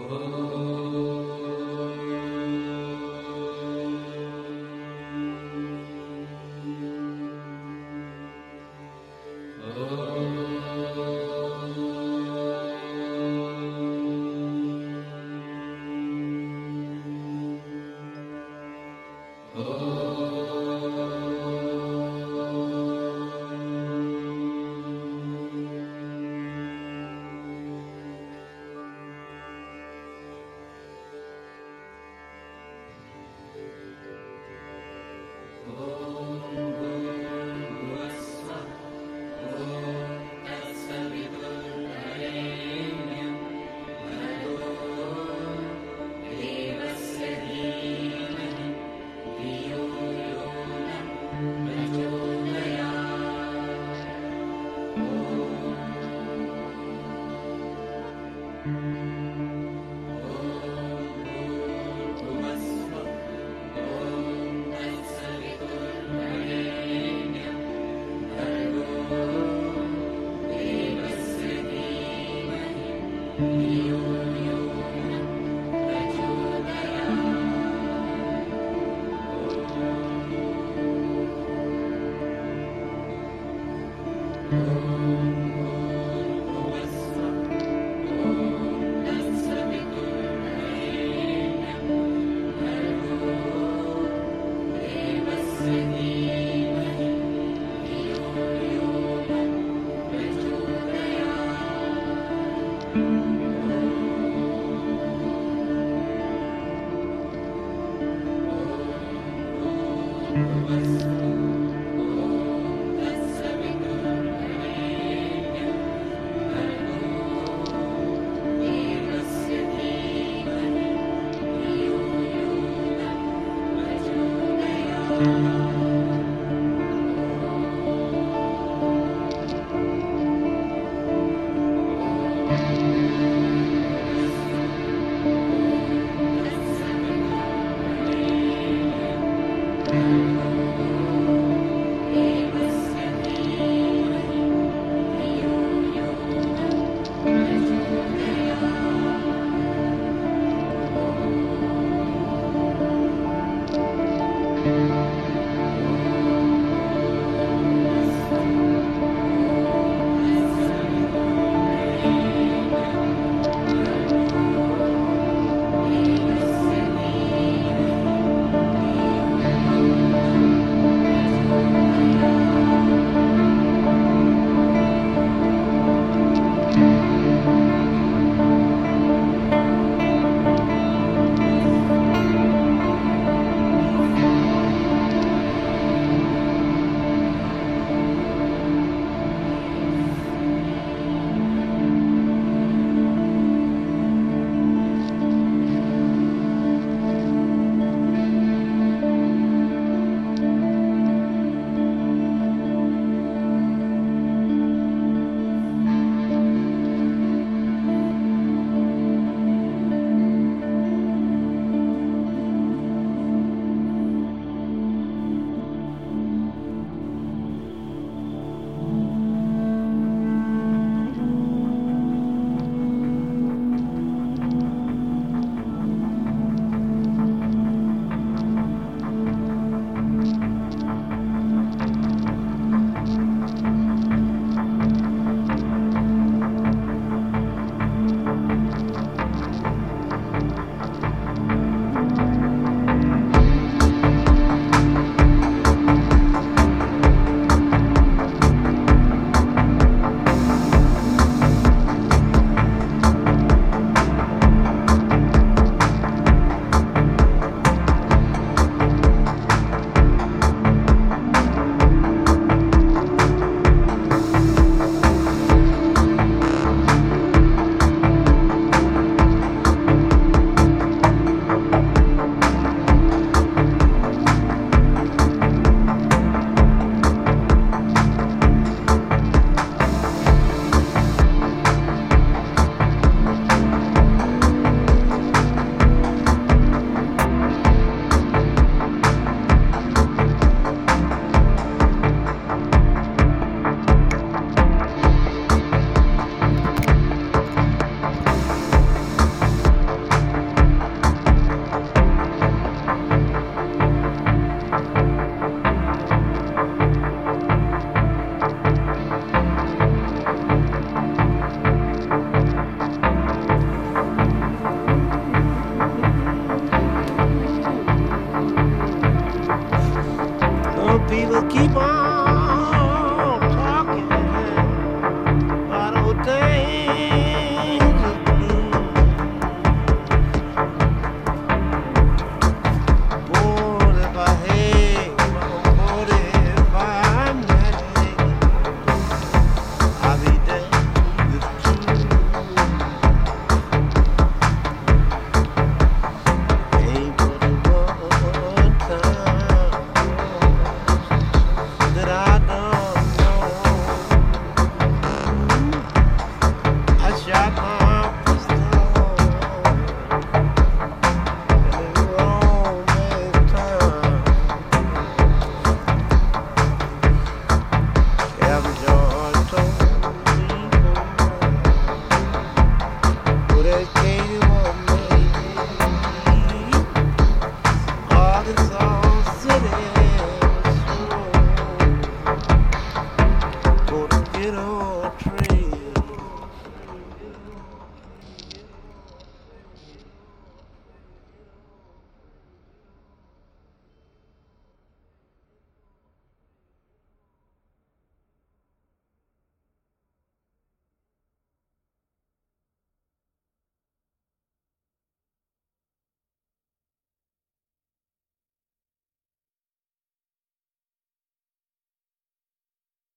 Oh. Oh. Thank you. people keep on.